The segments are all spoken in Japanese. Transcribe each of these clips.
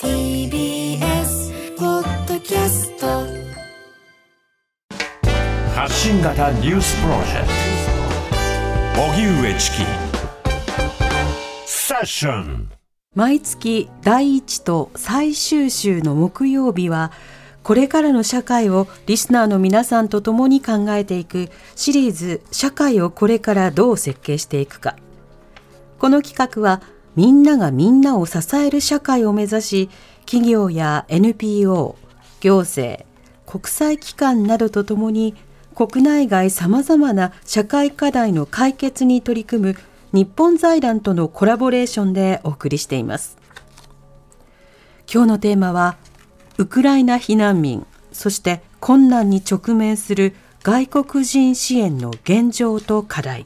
TBS ポッドキャスト。発信型ニュースプロジェクト。荻上チキ。セッション。毎月第一と最終週の木曜日はこれからの社会をリスナーの皆さんと共に考えていくシリーズ社会をこれからどう設計していくか。この企画はみんながみんなを支える社会を目指し企業や NPO 行政国際機関などとともに国内外さまざまな社会課題の解決に取り組む日本財団とのコラボレーションでお送りしています。今日のテーマはウクライナ避難民そして困難に直面する外国人支援の現状と課題。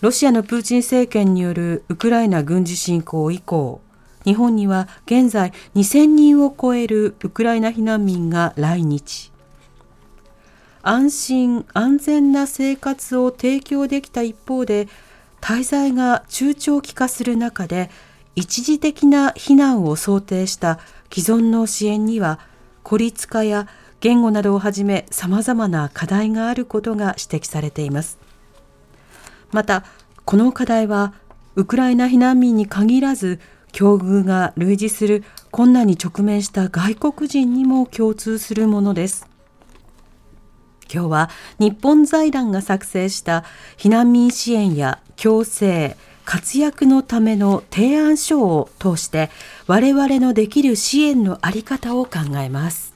ロシアのプーチン政権によるウクライナ軍事侵攻以降日本には現在2000人を超えるウクライナ避難民が来日。安心安全な生活を提供できた一方で滞在が中長期化する中で一時的な避難を想定した既存の支援には孤立化や言語などをはじめ様々な課題があることが指摘されています。またこの課題はウクライナ避難民に限らず境遇が類似する困難に直面した外国人にも共通するものです。今日は日本財団が作成した避難民支援や共生活躍のための提案書を通して我々のできる支援のあり方を考えます。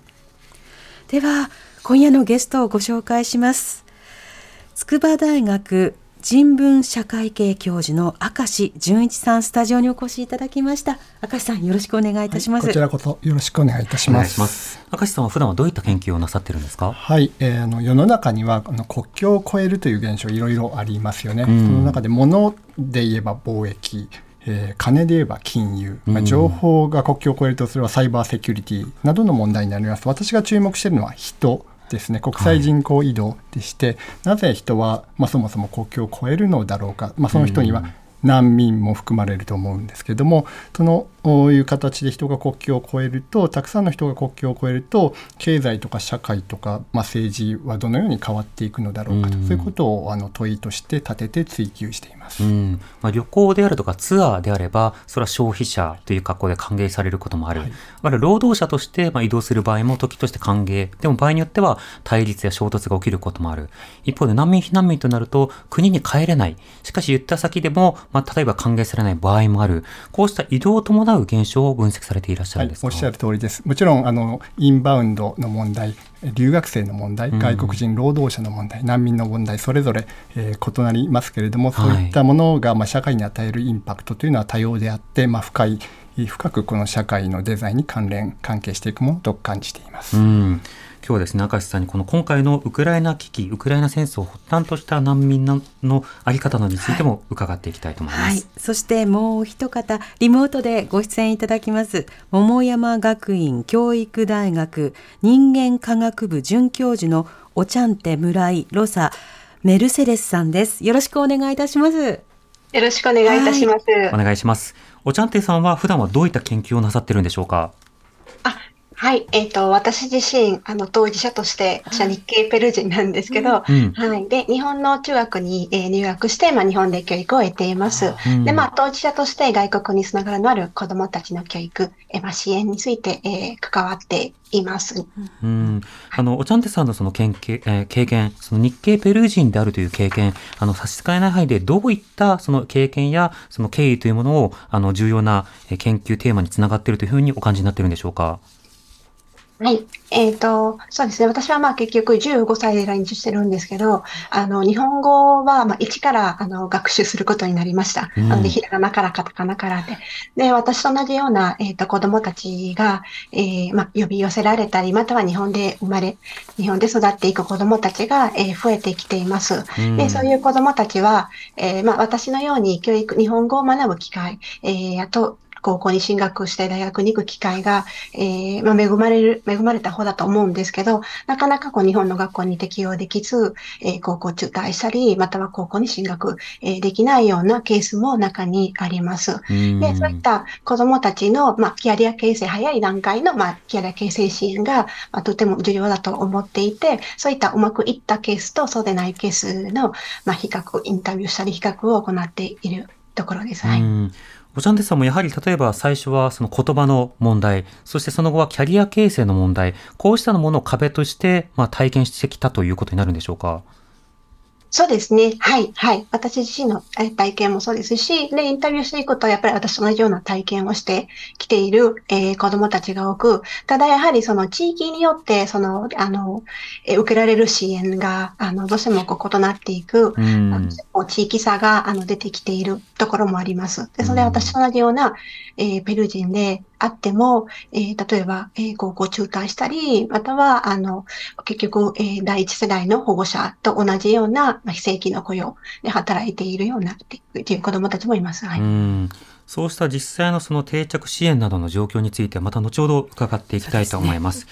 では今夜のゲストをご紹介します。筑波大学人文社会系教授の明石純一さんスタジオにお越しいただきました。明石さんよろしくお願いいたします、はい、こちらこそよろしくお願いいたします。明石さんは普段はどういった研究をなさってるんですか？はい、えー、あの世の中にはあの国境を越えるという現象いろいろありますよね、うん、その中で物で言えば貿易えー、金で言えば金融、まあ、情報が国境を越えるとそれはサイバーセキュリティなどの問題になります。私が注目しているのは人ですね。国際人口移動でして、はい、なぜ人は、まあ、そもそも国境を越えるのだろうか、まあ、その人には難民も含まれると思うんですけどもそのいう形で人が国境を越えるとたくさんの人が国境を越えると経済とか社会とか、まあ、政治はどのように変わっていくのだろうかと、うん、そういうことをあの問いとして立てて追求しています、うん。まあ、旅行であるとかツアーであればそれは消費者という格好で歓迎されることもある、はい、ある労働者としてまあ移動する場合も時として歓迎。でも場合によっては対立や衝突が起きることもある。一方で難民避難民となると国に帰れない。しかし言った先でも、まあ、例えば歓迎されない場合もある。こうした移動を伴う現象を分析されていらっしゃるんですか、はい、おっしゃる通りです。もちろんあのインバウンドの問題、留学生の問題、外国人労働者の問題、うん、難民の問題、それぞれ、えー、異なりますけれども、そういったものが、まあ、社会に与えるインパクトというのは多様であって、まあ、深い深くこの社会のデザインに関連関係していくものと感じています。うん今日はですね、明石さんにこの今回のウクライナ危機、ウクライナ戦争を発端とした難民ののあり方などについても伺っていきたいと思います。はいはい、そしてもう一方、リモートでご出演いただきます、桃山学院教育大学人間科学部准教授のおちゃんて村井ロサメルセデスさんです。よろしくお願いいたします。よろしくお願いいたします。お願いします。おちゃんてさんは普段はどういった研究をなさってるんでしょうか？はい、えっ、ー、と、私自身、あの、当事者として、私は日系ペルー人なんですけど、うん、はい。で、日本の中学に、えー、入学して、まあ、日本で教育を得ています。うん、で、まあ、当事者として外国につながるのある子供たちの教育、えー、まあ、支援について、えー、関わっています。うん。あの、おちゃんてさんのその経験、えー、経験、その日系ペルー人であるという経験、あの、差し支えない範囲で、どういったその経験や、その経緯というものを、あの、重要な研究テーマにつながっているというふうにお感じになっているんでしょうか？はい。えっ、ー、と、そうですね。私はまあ結局15歳で来日してるんですけど、あの、日本語はまあ一からあの学習することになりました。うん、なので、ひらがなからカタカナからで。で、私と同じような、えっ、ー、と、子供たちが、えー、まあ、呼び寄せられたり、または日本で生まれ、日本で育っていく子供たちが、えー、増えてきています。うん、で、そういう子供たちは、えー、まあ、私のように教育、日本語を学ぶ機会、えー、あと、高校に進学して大学に行く機会が、えー、まあ、恵まれる、恵まれた方だと思うんですけど、なかなかこう日本の学校に適用できず、えー、高校中退したり、または高校に進学、えー、できないようなケースも中にあります。で、そういった子供たちの、まあ、キャリア形成、早い段階の、まあ、キャリア形成支援が、まあ、とても重要だと思っていて、そういったうまくいったケースとそうでないケースの、まあ、比較、インタビューしたり比較を行っているところです。はい。おちゃんでさんもやはり例えば最初はその言葉の問題、そしてその後はキャリア形成の問題、こうしたものを壁としてま体験してきたということになるんでしょうか？そうですね。はい、はい。私自身の体験もそうですし、で、インタビューしていくと、やっぱり私と同じような体験をしてきている、えー、子供たちが多く、ただやはりその地域によって、その、あの、えー、受けられる支援が、あの、どうしてもこう異なっていく、うん、地域差が、あの、出てきているところもあります。で、それは私と同じような、えー、ペルー人であっても、えー、例えば、えー、高校中退したり、または、あの、結局、えー、第一世代の保護者と同じような、まあ、非正規の雇用で働いているようなっていう子供たちもいます。はい。うんそうした実際のその定着支援などの状況についてまた後ほど伺っていきたいと思います。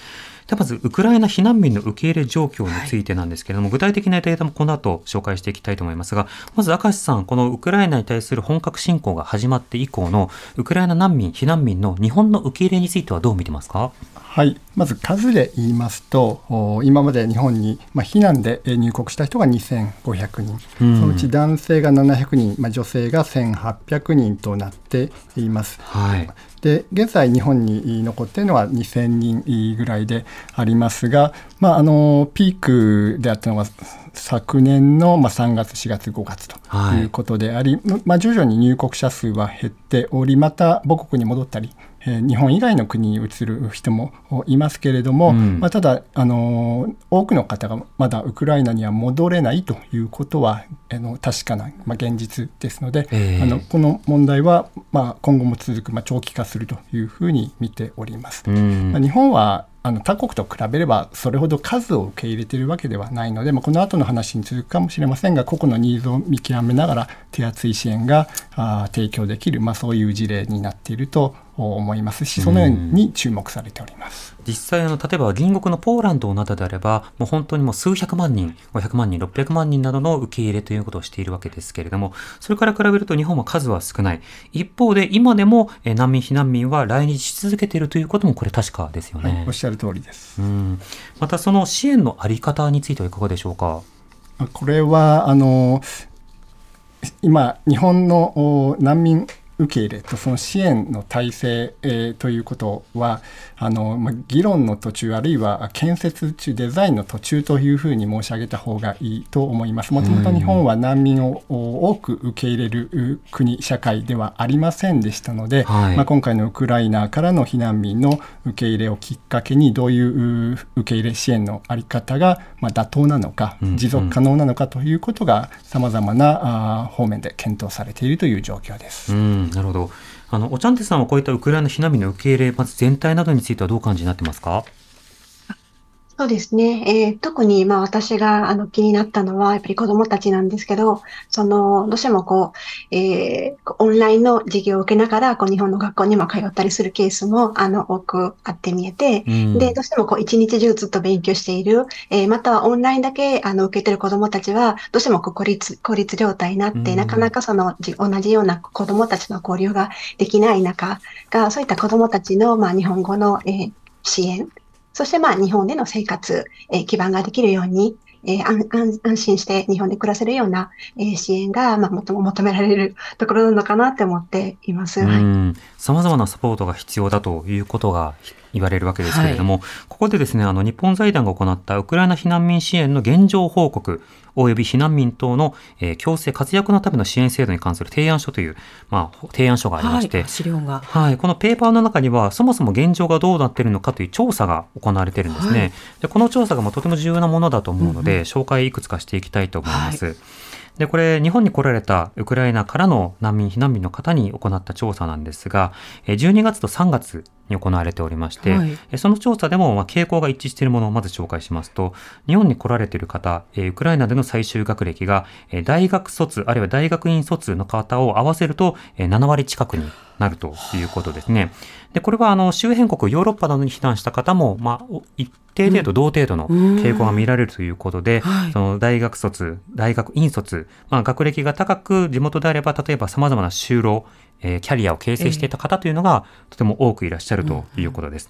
でまず、ウクライナ避難民の受け入れ状況についてなんですけれども、はい、具体的なデータもこの後紹介していきたいと思いますが、まず明石さん、このウクライナに対する本格侵攻が始まって以降のウクライナ難民、避難民の日本の受け入れについてはどう見てますか？はい、まず数で言いますと、今まで日本に、まあ、避難で入国した人が2500人、うん、そのうち男性が700人、まあ、女性が1800人となっています。はいで現在、日本に残っているのは2000人ぐらいでありますが、まあ、あのピークであったのは昨年のまあ3月、4月、5月とい。うことであり、はい、まあ、徐々に入国者数は減っており、また母国に戻ったり、えー、日本以外の国に移る人もいますけれども、うん、まあ、ただ、あの多くの方がまだウクライナには戻れないということはあの確かな、まあ、現実ですので、えー、あのこの問題は、まあ、今後も続く、まあ、長期化するというふうに見ております。うん、まあ、日本はあの他国と比べればそれほど数を受け入れているわけではないので、まあ、この後の話に続くかもしれませんが個々のニーズを見極めながら手厚い支援があ提供できる、まあ、そういう事例になっていると思いますしそのように注目されております。実際あの例えば隣国のポーランドなどであればもう本当にもう数百万人500万人600万人などの受け入れということをしているわけですけれどもそれから比べると日本は数は少ない。一方で今でも難民避難民は来日し続けているということもこれ確かですよね、はい、おっしゃる通りです。うん。またその支援のあり方についてはいかがでしょうか？これはあの今日本の難民受け入れとその支援の体制、えー、ということはあの、まあ、議論の途中あるいは建設中デザインの途中というふうに申し上げた方がいいと思います。もともと日本は難民を多く受け入れる国社会ではありませんでしたので、はい、まあ、今回のウクライナからの避難民の受け入れをきっかけにどういう受け入れ支援の在り方がま妥当なのか持続可能なのかということがさまざまな方面で検討されているという状況です。うんなるほど。あの、おちゃんてさんはこういったウクライナ避難民の受け入れ、まず全体などについてはどう感じになってますか？そうですね。えー、特に、まあ私があの気になったのは、やっぱり子供たちなんですけど、その、どうしてもこう、えー、オンラインの授業を受けながら、こう日本の学校にも通ったりするケースも、あの、多くあって見えて、うん、で、どうしてもこう一日中ずっと勉強している、えー、またはオンラインだけ、あの、受けてる子供たちは、どうしてもこう孤立、孤立状態になって、うん、なかなかその、同じような子供たちの交流ができない中が、そういった子供たちの、まあ日本語の、えー、支援、そしてまあ日本での生活、えー、基盤ができるように、えー、安安心して日本で暮らせるような、えー、支援が、まあ、最も求められるところなのかなって思っています。さまざまなサポートが必要だということが言われるわけですけれども、はい、ここでですね、あの日本財団が行ったウクライナ避難民支援の現状報告、及び避難民等の、えー、強制活躍のための支援制度に関する提案書という、まあ、提案書がありまして、はい、はい、このペーパーの中には、そもそも現状がどうなっているのかという調査が行われているんですね。はい、でこの調査がまあとても重要なものだと思うので、うん。うん、紹介いくつかしていきたいと思います。はい。で、これ、日本に来られたウクライナからの難民、避難民の方に行った調査なんですが、12月と3月に行われておりまして、はい、その調査でもま傾向が一致しているものをまず紹介しますと、日本に来られている方、ウクライナでの最終学歴が大学卒、あるいは大学院卒の方を合わせると7割近くになるということですね。で、これはあの周辺国、ヨーロッパなどに避難した方も、まあ、一定程度同程度の傾向が見られるということで、うん、その大学卒、大学院卒、まあ、学歴が高く地元であれば、例えば様々な就労、えー、キャリアを形成していた方というのが、とても多くいらっしゃるということです。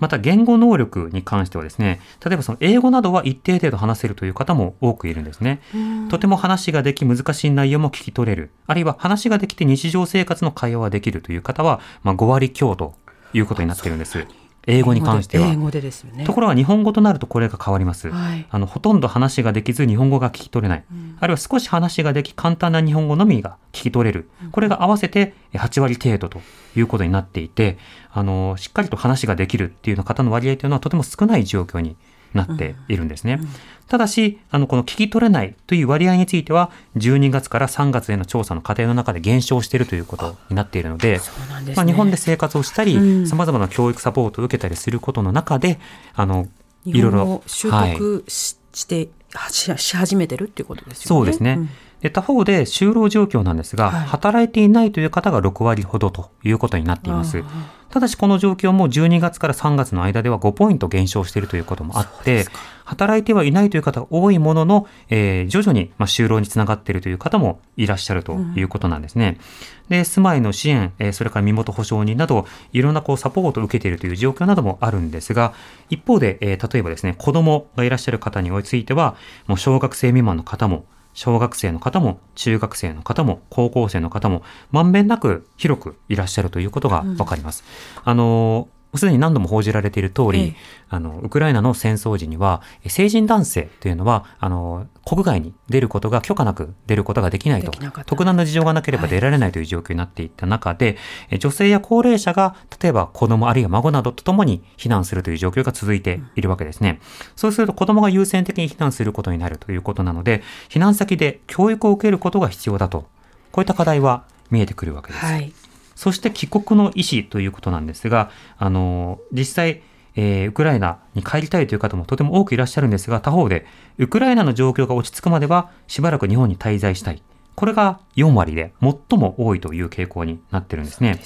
また言語能力に関してはですね、例えばその英語などは一定程度話せるという方も多くいるんですね。とても話ができ難しい内容も聞き取れる。あるいは話ができて日常生活の会話ができるという方は、まあ、5割強ということになっているんです。英語に関しては。英語でですよね。ところが日本語となるとこれが変わります。はい、あのほとんど話ができず日本語が聞き取れない、うん、あるいは少し話ができ簡単な日本語のみが聞き取れる。これが合わせて8割程度ということになっていて、あのしっかりと話ができるっていうの方の割合というのはとても少ない状況になっているんですね。ただし、あの、この聞き取れないという割合については、12月から3月への調査の過程の中で減少しているということになっているので、でね、まあ、日本で生活をしたり、さまざまな教育サポートを受けたりすることの中で、あの、いろいろ。習得し,、して、し始めてるっていうことですよね。そうですね。うんで他方で就労状況なんですが、はい、働いていないという方が6割ほどということになっています。ただしこの状況も12月から3月の間では5ポイント減少しているということもあって、働いてはいないという方が多いものの、えー、徐々にまあ就労につながっているという方もいらっしゃるということなんですね。うん、で、住まいの支援、えー、それから身元保証人など、いろんなこうサポートを受けているという状況などもあるんですが、一方で、えー、例えばですね、子供がいらっしゃる方については、もう小学生未満の方も、小学生の方も中学生の方も高校生の方もまんべんなく広くいらっしゃるということがわかります。うん、あのすでに何度も報じられている通り、ええ、あの、ウクライナの戦争時には、成人男性というのは、あの、国外に出ることが許可なく出ることができないと、特段の事情がなければ出られないという状況になっていった中で、はい、女性や高齢者が、例えば子供あるいは孫などと共に避難するという状況が続いているわけですね。そうすると子供が優先的に避難することになるということなので、避難先で教育を受けることが必要だと、こういった課題は見えてくるわけです。はいそして帰国の意思ということなんですが、あの、実際、えー、ウクライナに帰りたいという方もとても多くいらっしゃるんですが、他方で、ウクライナの状況が落ち着くまでは、しばらく日本に滞在したい。これが4割で最も多いという傾向になってるんですね。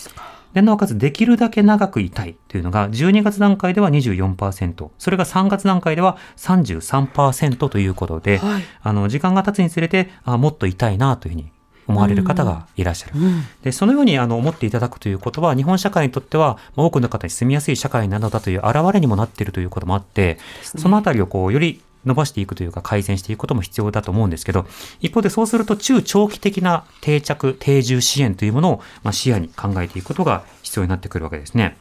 で、なおかつできるだけ長くいたいというのが、12月段階では24%、それが3月段階では33%ということで、はい、あの、時間が経つにつれて、あもっといたいなというふうに思われる方がいらっしゃる。うん、でそのようにあの思っていただくということは、日本社会にとっては、多くの方に住みやすい社会なのだという表れにもなっているということもあって、そのあたりをこうより伸ばしていくというか改善していくことも必要だと思うんですけど、一方でそうすると中長期的な定着、定住支援というものを、まあ、視野に考えていくことが必要になってくるわけですね。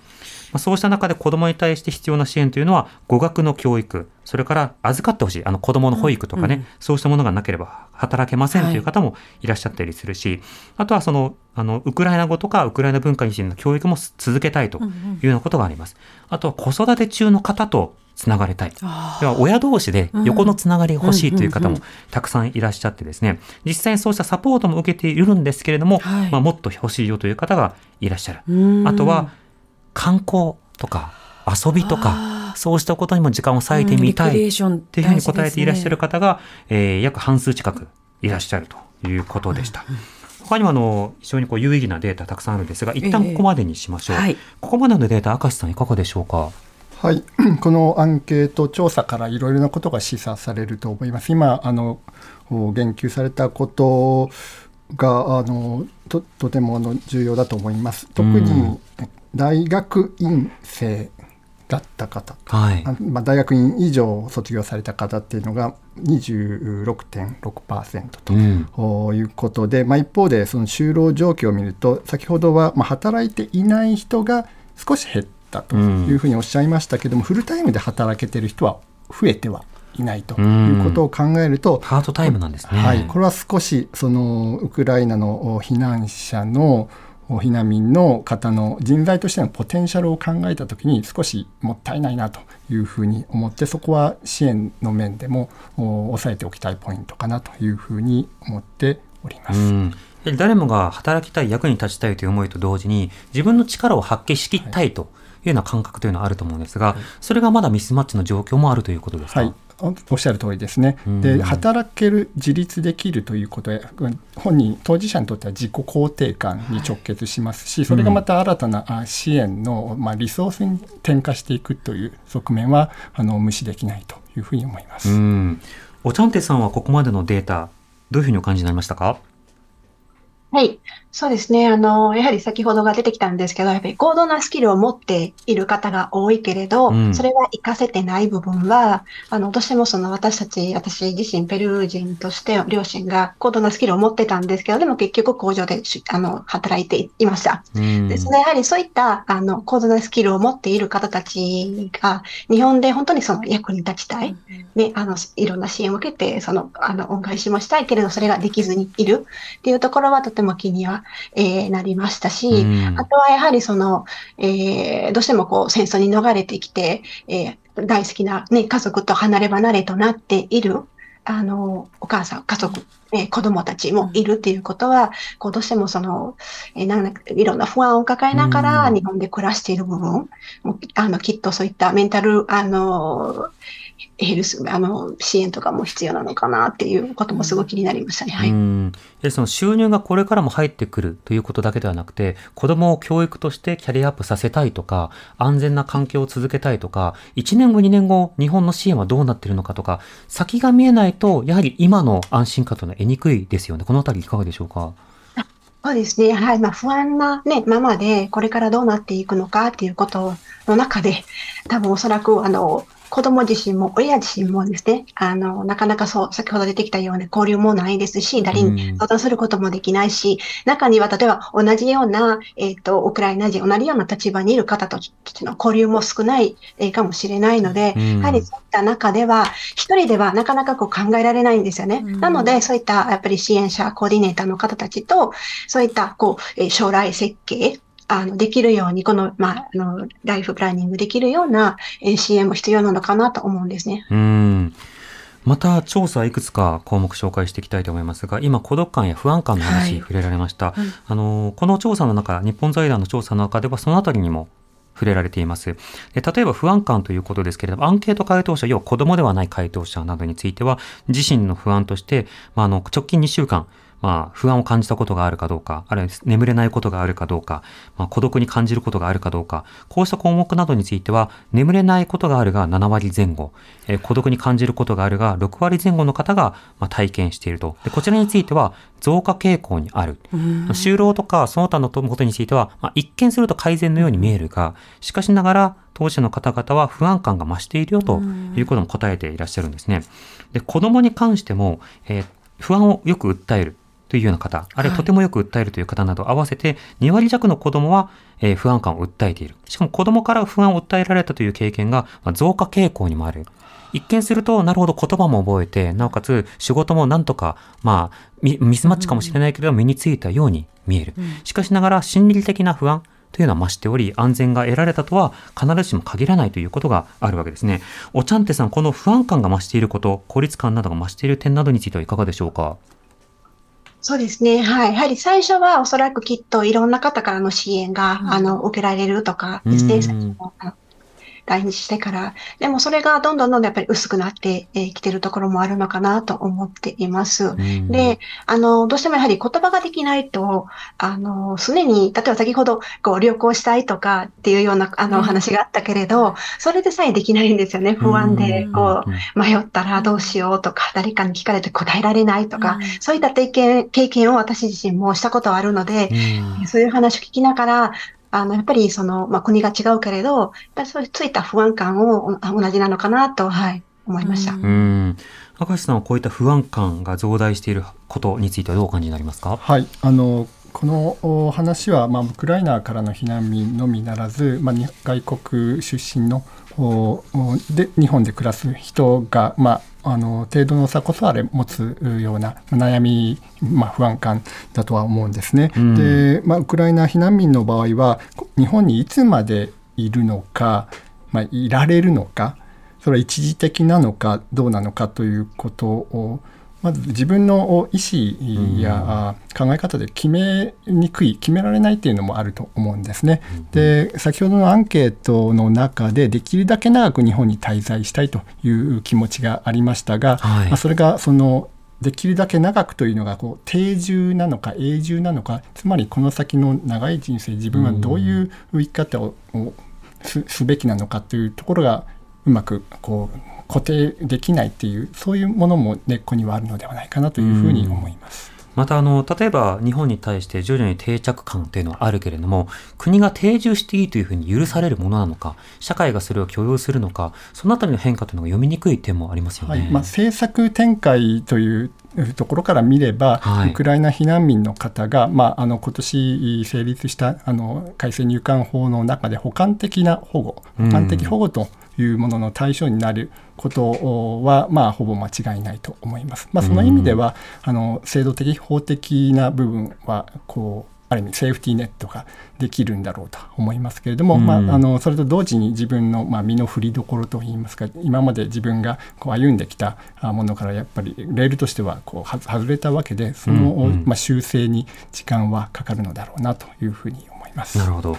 まあ、そうした中で子供に対して必要な支援というのは、語学の教育、それから預かってほしい、あの子供の保育とかね、うんうん、そうしたものがなければ働けませんという方もいらっしゃったりするし、はい、あとはその、あの、ウクライナ語とかウクライナ文化についての教育も続けたいというようなことがあります。あとは子育て中の方とつながれたい。では親同士で横のつながりが欲しいという方もたくさんいらっしゃってですね、実際にそうしたサポートも受けているんですけれども、はい、まあ、もっと欲しいよという方がいらっしゃる。あとは、観光とか遊びとか、そうしたことにも時間を割いてみたいっていうふうに答えていらっしゃる方が、えー、約半数近くいらっしゃるということでした。他にもあの非常にこう有意義なデータたくさんあるんですが、一旦ここまでにしましょう。えーはい、ここまでのデータ、明石さんいかがでしょうか？はい、このアンケート調査からいろいろなことが示唆されると思います。今あの言及されたことがあのととてもあの重要だと思います。特に大学院生だった方、はい。まあ、大学院以上卒業された方っていうのが26.6%ということで、うん、まあ、一方でその就労状況を見ると先ほどはまあ働いていない人が少し減っったというふうにおっしゃいましたけども、フルタイムで働けてる人は増えてはいないということを考えると、ハートタイムなんですね。はい、これは少しそのウクライナの避難者の避難民の方の人材としてのポテンシャルを考えたときに少しもったいないなというふうに思ってそこは支援の面でも押さえておきたいポイントかなというふうに思っております。誰もが働きたい役に立ちたいという思いと同時に自分の力を発揮しきったいというような感覚というのはあると思うんですが、それがまだミスマッチの状況もあるということですか、はい、おっしゃる通りですね、で働ける、自立できるということで、本人、当事者にとっては自己肯定感に直結しますし、それがまた新たな支援の、まあ、リソースに転化していくという側面はあの無視できないというふうに思います。おちゃんてさんはここまでのデータ、どういうふうにお感じになりましたか？はい。そうですね。あの、やはり先ほどが出てきたんですけど、やっぱり高度なスキルを持っている方が多いけれど、うん、それが活かせてない部分は、あの、どうしてもその私たち、私自身ペルー人として両親が高度なスキルを持ってたんですけど、でも結局工場であの働いていました。うん、ですね。やはりそういったあの高度なスキルを持っている方たちが、日本で本当にその役に立ちたい。ね、あの、いろんな支援を受けて、その、あの、恩返しもしたいけれど、それができずにいるっていうところはとても気にはえー、なりましたし、うん、あとはやはりその、えー、どうしてもこう戦争に逃れてきて、えー、大好きな、ね、家族と離れ離れとなっている、あの、お母さん、家族、えー、子供たちもいるっていうことは、こうどうしてもその、えー、なんいろんな不安を抱えながら日本で暮らしている部分、うん、あの、きっとそういったメンタル、あの、ヘルス、あの、支援とかも必要なのかなっていうこともすごい気になりましたね。はい。うんその収入がこれからも入ってくるということだけではなくて、子供を教育としてキャリアアップさせたいとか、安全な環境を続けたいとか、1年後、2年後、日本の支援はどうなっているのかとか、先が見えないと、やはり今の安心感というのは得にくいですよね。このあたりいかがでしょうか？そうですね。はい。まあ、不安なね、ままで、これからどうなっていくのかっていうことの中で、多分おそらく、あの、子供自身も親自身もですね、あの、なかなかそう、先ほど出てきたような交流もないですし、誰に相談することもできないし、中には例えば同じような、えっ、ー、と、ウクライナ人、同じような立場にいる方との交流も少ない、えー、かもしれないので、やはりそういった中では、一人ではなかなかこう考えられないんですよね。なので、そういったやっぱり支援者、コーディネーターの方たちと、そういったこう、将来設計、あの、できるように、この、まあ、あの、ライフプランニングできるような支援も必要なのかなと思うんですね。うん。また調査いくつか項目紹介していきたいと思いますが、今孤独感や不安感の話、触れられました。はいあの、この調査の中、日本財団の調査の中ではそのあたりにも触れられています。で例えば不安感ということですけれども、アンケート回答者、要は子供ではない回答者などについては、自身の不安として、まあ、あの直近2週間、まあ、不安を感じたことがあるかどうか、あるいは眠れないことがあるかどうか、まあ、孤独に感じることがあるかどうか、こうした項目などについては、眠れないことがあるが7割前後、えー、孤独に感じることがあるが6割前後の方が、まあ、体験していると。で、こちらについては、増加傾向にある。就労とかその他のことについては、まあ、一見すると改善のように見えるが、しかしながら、当事者の方々は不安感が増しているよということも答えていらっしゃるんですね。で、子供に関しても、えー、不安をよく訴える。というような方、あるいはとてもよく訴えるという方など合わせて2割弱の子供は、え不安感を訴えている。しかも子供から不安を訴えられたという経験が、ま増加傾向にもある。一見すると、なるほど言葉も覚えて、なおかつ仕事もなんとか、まあ、ミスマッチかもしれないけど、身についたように見える。しかしながら、心理的な不安、というのは増しており、安全が得られたとは必ずしも限らないということがあるわけですね。おちゃんてさん、この不安感が増していること、孤立感などが増している点などについてはいかがでしょうか？そうですね。はい。やはり最初はおそらくきっといろんな方からの支援が、うん、あの、受けられるとかですね。来日してから。でもそれがどんどんどんどんやっぱり薄くなってきてるところもあるのかなと思っています。で、あの、どうしてもやはり言葉ができないと、あの、常に、例えば先ほど、こう、旅行したいとかっていうような、あの、話があったけれど、それでさえできないんですよね。不安で、こう、迷ったらどうしようとか、誰かに聞かれて答えられないとか、そういった経験、経験を私自身もしたことはあるので、そういう話を聞きながら、あの、やっぱりその、まあ、国が違うけれど、やっぱりそうついた不安感を同じなのかなと、はい、思いました。うん。明石さんはこういった不安感が増大していることについてはどうお感じになりますか？はい。あの、この話は、まあ、ウクライナからの避難民のみならず、まあ、外国出身ので日本で暮らす人が、まあ、あの程度の差こそあれ持つような悩み、まあ、不安感だとは思うんですね。うん、でまあ、ウクライナ避難民の場合は日本にいつまでいるのか、まあ、いられるのかそれは一時的なのかどうなのかということをまず自分の意思や考え方で決めにくい決められないっていうのもあると思うんですね。で先ほどのアンケートの中でできるだけ長く日本に滞在したいという気持ちがありましたが、はい、まあ、それがそのできるだけ長くというのがこう定住なのか永住なのかつまりこの先の長い人生自分はどういう生き方をすべきなのかというところがうまくこう固定できないっていうそういうものも根っこにはあるのではないかなというふうに思います。またあの例えば日本に対して徐々に定着感というのはあるけれども国が定住していいというふうに許されるものなのか社会がそれを許容するのかそのあたりの変化というのが読みにくい点もありますよね、はい、まあ、政策展開というところから見れば、はい、ウクライナ避難民の方が、まあ、あの今年成立したあの改正入管法の中で補完的な保護補完的保護というものの対象になることは、まあ、ほぼ間違いないと思います。まあ、その意味では、あの制度的、法的な部分はこうある意味セーフティーネットができるんだろうと思いますけれども、うん、まあ、あのそれと同時に自分の、まあ、身の振りどころといいますか今まで自分がこう歩んできたものからやっぱりレールとしてはこう外れたわけでその、うんうん、まあ、修正に時間はかかるのだろうなというふうに思います。なるほど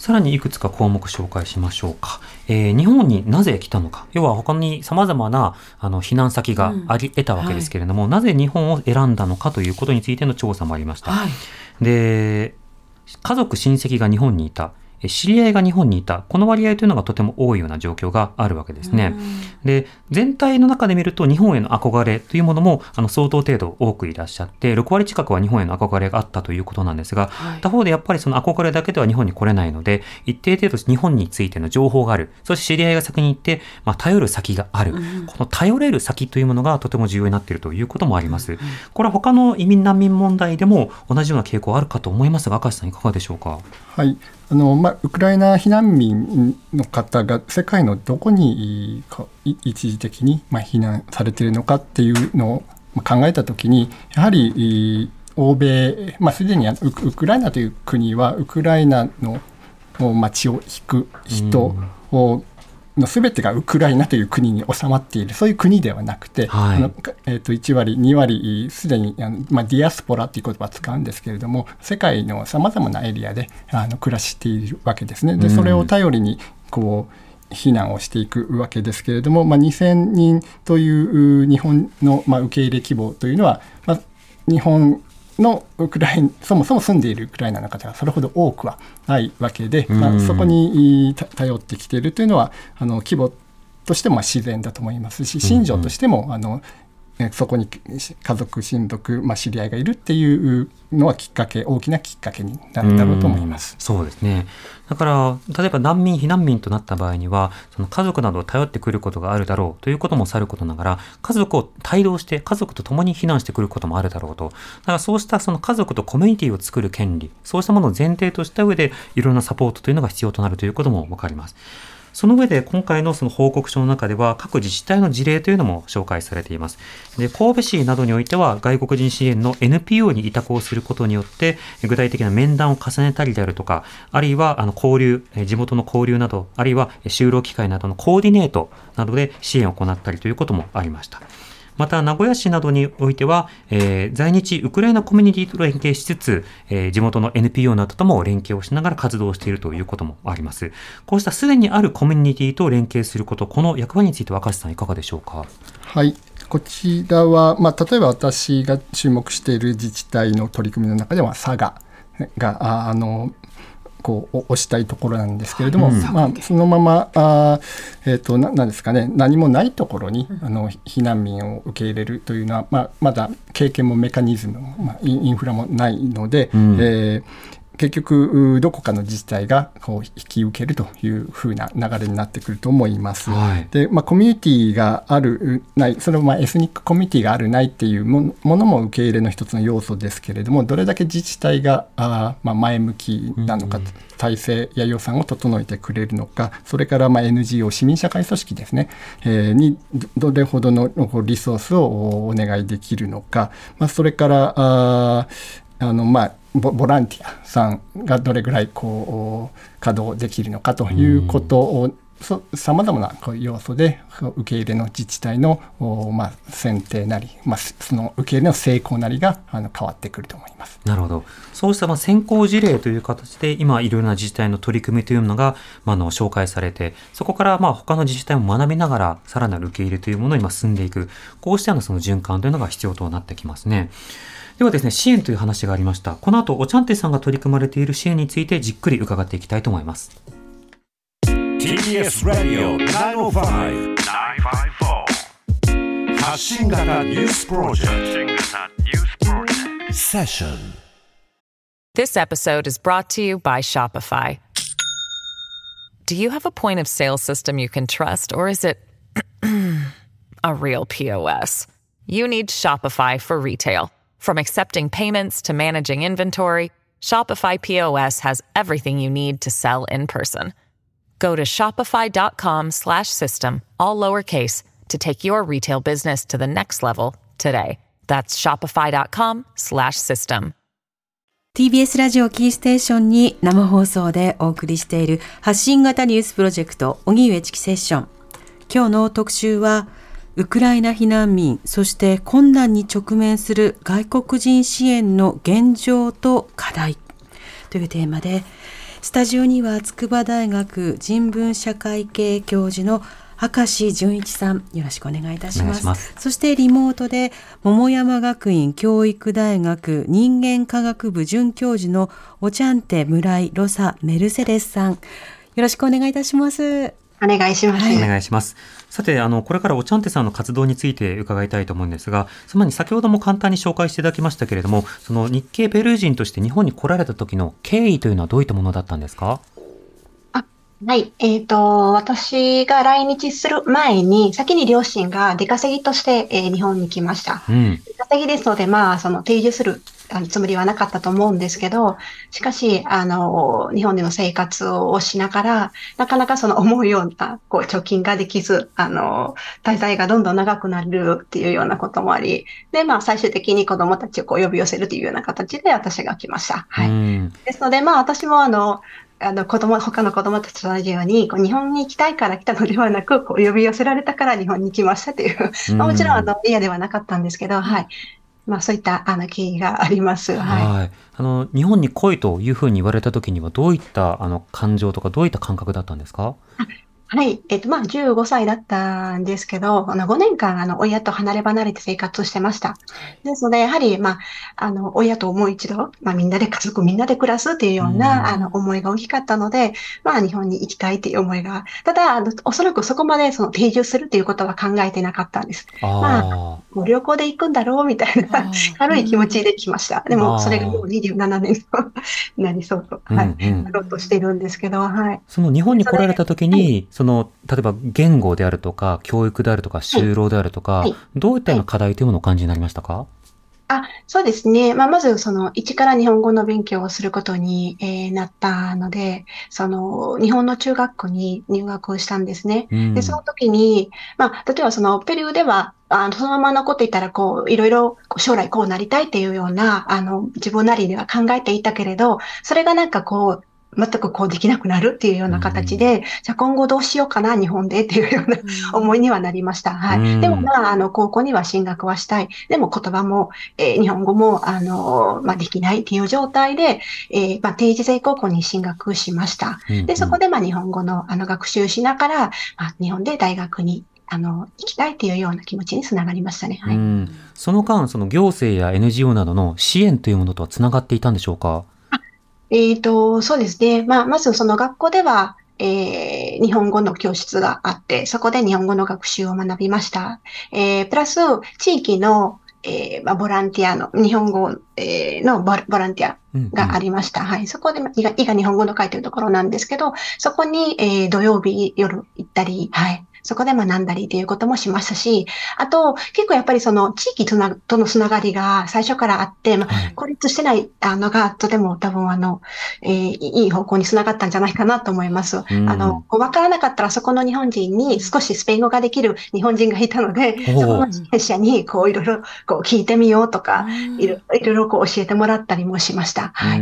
さらにいくつか項目紹介しましょうか。えー、日本になぜ来たのか。要は他に様々なあの避難先があり得たわけですけれども、うんはい、なぜ日本を選んだのかということについての調査もありました。はい、で、家族親戚が日本にいた。知り合いが日本にいた、この割合というのがとても多いような状況があるわけですね。で、全体の中で見ると日本への憧れというものもあの相当程度多くいらっしゃって、6割近くは日本への憧れがあったということなんですが、はい、他方でやっぱりその憧れだけでは日本に来れないので、一定程度日本についての情報がある、そして知り合いが先に行って、まあ、頼る先がある、うん、この頼れる先というものがとても重要になっているということもあります。これは他の移民難民問題でも同じような傾向あるかと思いますが、明石さんいかがでしょうか？はい。あのまあ、ウクライナ避難民の方が世界のどこに一時的に、まあ、避難されているのかっていうのを考えたときにやはり欧米、まあ、すでにウクライナという国はウクライナの街を引く人をの全てがウクライナという国に収まっているそういう国ではなくて、はい、あのえー、と1割2割すでにあの、まあ、ディアスポラという言葉を使うんですけれども世界のさまざまなエリアであの暮らしているわけですね。でそれを頼りにこう避難をしていくわけですけれども、まあ、2000人という日本の、まあ、受け入れ規模というのは、まあ、日本のウクライナそもそも住んでいるウクライナの方がそれほど多くはないわけで、まあ、そこに頼ってきているというのはあの規模としても自然だと思いますし信条としても、あのそこに家族親族、まあ、知り合いがいるっていうのはきっかけ大きなきっかけになるだろうと思います。そうですねだから例えば難民避難民となった場合にはその家族などを頼ってくることがあるだろうということもさることながら家族を帯同して家族と共に避難してくることもあるだろうとだからそうしたその家族とコミュニティを作る権利そうしたものを前提とした上でいろんなサポートというのが必要となるということも分かります。その上で今回のその報告書の中では各自治体の事例というのも紹介されています。で神戸市などにおいては外国人支援の NPO に委託をすることによって具体的な面談を重ねたりであるとか、あるいはあの交流、地元の交流など、あるいは就労機会などのコーディネートなどで支援を行ったりということもありました。また名古屋市などにおいては、えー、在日ウクライナコミュニティと連携しつつ、えー、地元の NPO などとも連携をしながら活動しているということもあります。こうしたすでにあるコミュニティと連携すること、この役割について若狭さんいかがでしょうか？はい。こちらは、まあ、例えば私が注目している自治体の取り組みの中では佐賀があのこう押したいところなんですけれども、うん、まあ、そのままあ、えーと、ななんですかね何もないところにあの避難民を受け入れるというのは、まあ、まだ経験もメカニズムも、まあ、インフラもないので、うん、えー結局どこかの自治体がこう引き受けるというふうな流れになってくると思います。はい、で、まあ、コミュニティがあるないそれはまあエスニックコミュニティがあるないっていうものも受け入れの一つの要素ですけれどもどれだけ自治体があ、まあ、前向きなのか、うん、体制や予算を整えてくれるのかそれからまあ NGO 市民社会組織ですね、えー、にどれほどのリソースをお願いできるのか、まあ、それからああのまあボランティアさんがどれぐらいこう稼働できるのかということをさまざまな要素で受け入れの自治体の、まあ、選定なり、まあ、その受け入れの成功なりがあの変わってくると思います。なるほど。そうしたまあ先行事例という形で今いろいろな自治体の取り組みというのが、まあ、の紹介されてそこからまあ他の自治体も学びながらさらなる受け入れというものに進んでいく。こうしたのその循環というのが必要となってきますね。ではですね、支援という話がありました。この後、おちゃんてさんが取り組まれている支援についてじっくり伺っていきたいと思います。TBS ラディオ905-954発信型ニュースプロジェクトセッション This episode is brought to you by Shopify. Do you have a point of sale system you can trust or is it a real POS? You need Shopify for retail. From accepting payments to managing inventory, Shopify POS has everything you need to sell in person. Go to shopify.com/system all lowercase to take your retail business to the next level today. That's shopify.com/system. TBS ラジオキーステーションに生放送でお送りしている発信型ニュースプロジェクト荻上チキセッション。今日の特集は ウクライナ避難民、そして困難に直面する外国人支援の現状と課題というテーマで、スタジオには筑波大学人文社会系教授の明石純一さん、よろしくお願いいたします。ますそしてリモートで、桃山学院教育大学人間科学部准教授のおちゃんて村井ロサメルセデスさん、よろしくお願いいたします。お願いします。はい、お願いします。さて、あの、これからおちゃんてさんの活動について伺いたいと思うんですが、つまり先ほども簡単に紹介していただきましたけれども、その日系ペルー人として日本に来られた時の経緯というのはどういったものだったんですか？はい。えっ、ー、と、私が来日する前に、先に両親が出稼ぎとして、えー、日本に来ました。うん、出稼ぎですので、まあ、その定住するつもりはなかったと思うんですけど、しかし、あの、日本での生活をしながら、なかなかその思うような、こう、貯金ができず、あの、滞在がどんどん長くなるっていうようなこともあり、で、まあ、最終的に子供たちをこう呼び寄せるというような形で私が来ました。はい。ですので、まあ、私もあの、あの子供、他の子供たちと同じように、こう日本に行きたいから来たのではなく、こう呼び寄せられたから日本に来ましたという、まあ、もちろんあの嫌ではなかったんですけど、はい。まあそういったあの経緯があります。はい。はい、あの日本に来いというふうに言われた時にはどういったあの感情とかどういった感覚だったんですか？はい。えっ、と、まあ、15歳だったんですけど、あの、5年間、あの、親と離れ離れて生活をしてました。ですので、やはり、まあ、あの、親ともう一度、まあ、みんなで家族みんなで暮らすっていうような、あの、思いが大きかったので、まあ、日本に行きたいっていう思いが、ただ、あの、おそらくそこまで、その、定住するっていうことは考えてなかったんです。あまあ、もう旅行で行くんだろう、みたいな、軽い気持ちで来ました。でも、それがもう27年となりそうと、はい、なろうとしてるんですけど、はい。その日本に来られた時に、その、例えば言語であるとか、教育であるとか、就労であるとか、はい。はい、どういったような課題というものをお感じになりましたか、あ、そうですね。まあ、まず、その、一から日本語の勉強をすることに、えー、なったので、その、日本の中学校に入学をしたんですね。うん、で、その時に、まあ、例えばその、ペルーでは、あの、そのまま残っていたら、こう、いろいろ、将来こうなりたいっていうような、あの、自分なりには考えていたけれど、それがなんかこう、全くこうできなくなるっていうような形で、うん、じゃあ今後どうしようかな、日本でっていうような、思いにはなりました。はい。うん、でもまあ、あの、高校には進学はしたい。でも言葉も、えー、日本語も、あの、まあ、できないっていう状態で、えー、まあ、定時制高校に進学しました。うん、で、そこでまあ、日本語の、あの、学習しながら、まあ、日本で大学にあの、行きたいっていうような気持ちにつながりましたね。はい。その間、その行政や NGO などの支援というものとはつながっていたんでしょうか？えっ、ー、と、そうですね。まあ、まずその学校では、えー、日本語の教室があって、そこで日本語の学習を学びました。えー、プラス、地域の、えー、まあ、ボランティアの、日本語、えー、のボランティアがありました。うんうん、はい。そこで、いが、いが日本語の書いてるところなんですけど、そこに、えー、土曜日夜行ったり、はい。そこで学んだりということもしましたし、あと、結構やっぱりその地域となとのつながりが最初からあって、まあ、孤立してないのがとても多分あの、えー、いい方向につながったんじゃないかなと思います。うん、あの、わからなかったらそこの日本人に少しスペイン語ができる日本人がいたので、そこの自転車にこういろいろこう聞いてみようとか、いろいろこう教えてもらったりもしました。はい。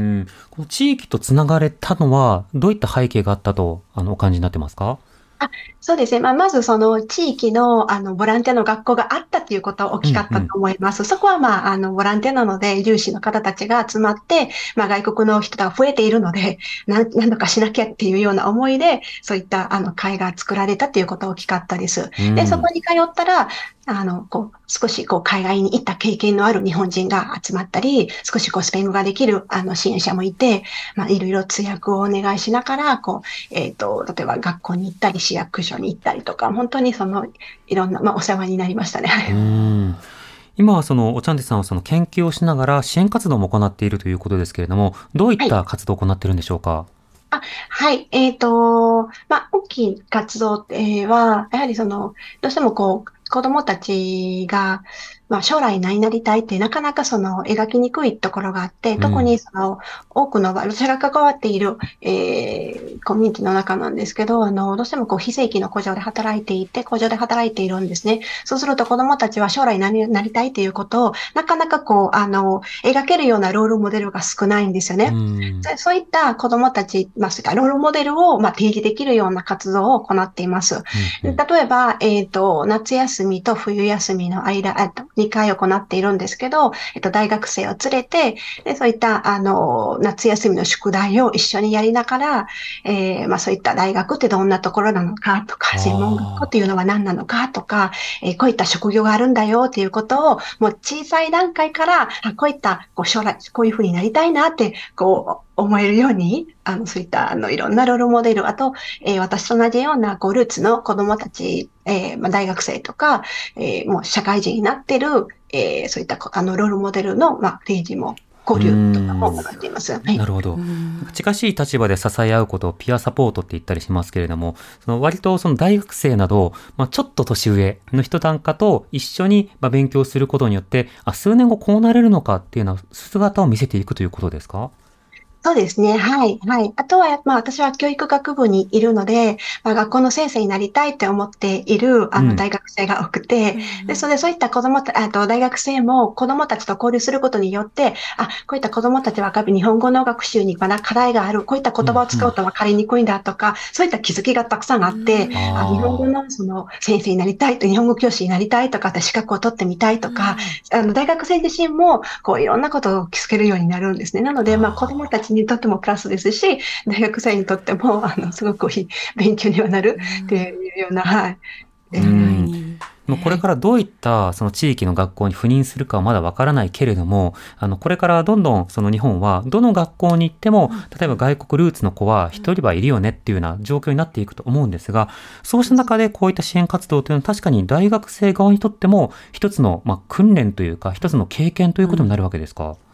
この地域とつながれたのはどういった背景があったとあのお感じになってますか？あそうですね。まあ、まずその地域のあのボランティアの学校があったということは大きかったと思います。うんうん、そこはまあ、あの、ボランティアなので、有志の方たちが集まって、まあ、外国の人が増えているので、何とかしなきゃっていうような思いで、そういったあの会が作られたということは大きかったです。うん、で、そこに通ったら、あの、こう、少しこう海外に行った経験のある日本人が集まったり、少しこうスペイン語ができるあの支援者もいて、まあいろいろ通訳をお願いしながら、こう、えっ、ー、と、例えば学校に行ったり、市役所に行ったりとか、本当にその、いろんな、まあお世話になりましたね。うん今はそのおちゃんでさんはその研究をしながら支援活動も行っているということですけれども、どういった活動を行っているんでしょうか、はいあはい。えっ、ー、と、まあ、大きい活動は、やはりその、どうしてもこう、子供たちが、まあ、将来何になりたいってなかなかその描きにくいところがあって、特にその多くの私が関わっている、えー、コミュニティの中なんですけど、あの、どうしてもこう非正規の工場で働いていて、工場で働いているんですね。そうすると子供たちは将来何になりたいということを、なかなかこう、あの、描けるようなロールモデルが少ないんですよね。うそういった子供たち、まあ、ロールモデルを、まあ、提示できるような活動を行っています。例えば、えっ、ー、と、夏休みと冬休みの間、2回行っているんですけど、えっと、大学生を連れて、でそういった、あの、夏休みの宿題を一緒にやりながら、えー、まあそういった大学ってどんなところなのかとか、専門学校っていうのは何なのかとか、えー、こういった職業があるんだよっていうことを、もう小さい段階から、こういったこう将来、こういうふうになりたいなって、こう、思えるように、あの、そういった、あの、いろんなロールモデル、あと、えー、私と同じような、こう、ルーツの子供たち、えー、まあ、大学生とか、えー、もう社会人になってる、えー、そういった、あの、ロールモデルの、まあ、提示も交流とかも行っています。はい、なるほど。近しい立場で支え合うことをピアサポートって言ったりしますけれども、その割とその大学生など、まあ、ちょっと年上の人なんかと一緒にまあ勉強することによって、あ、数年後こうなれるのかっていうような姿を見せていくということですか？そうですね。はい。はい。あとは、まあ、私は教育学部にいるので、まあ、学校の先生になりたいって思っている、あの、大学生が多くて、うん、で、それで、そういった子供た、あと、大学生も子供たちと交流することによって、あ、こういった子供たちは日本語の学習にまだ課題がある、こういった言葉を使うと分かりにくいんだとか、うん、そういった気づきがたくさんあって、うん、あ日本語のその先生になりたいと、日本語教師になりたいとか、資格を取ってみたいとか、あの、大学生自身も、こう、いろんなことを気づけるようになるんですね。なので、まあ、子供たちにとってもプラスですし、大学生にとっても、あの、すごくいい勉強にはなるっていうような、はい。うん。もうこれからどういったその地域の学校に赴任するかはまだわからないけれども、あの、これからどんどんその日本はどの学校に行っても、例えば外国ルーツの子は一人はいるよねっていうような状況になっていくと思うんですが、そうした中でこういった支援活動というのは確かに大学生側にとっても一つの、まあ、訓練というか、一つの経験ということになるわけですか、うん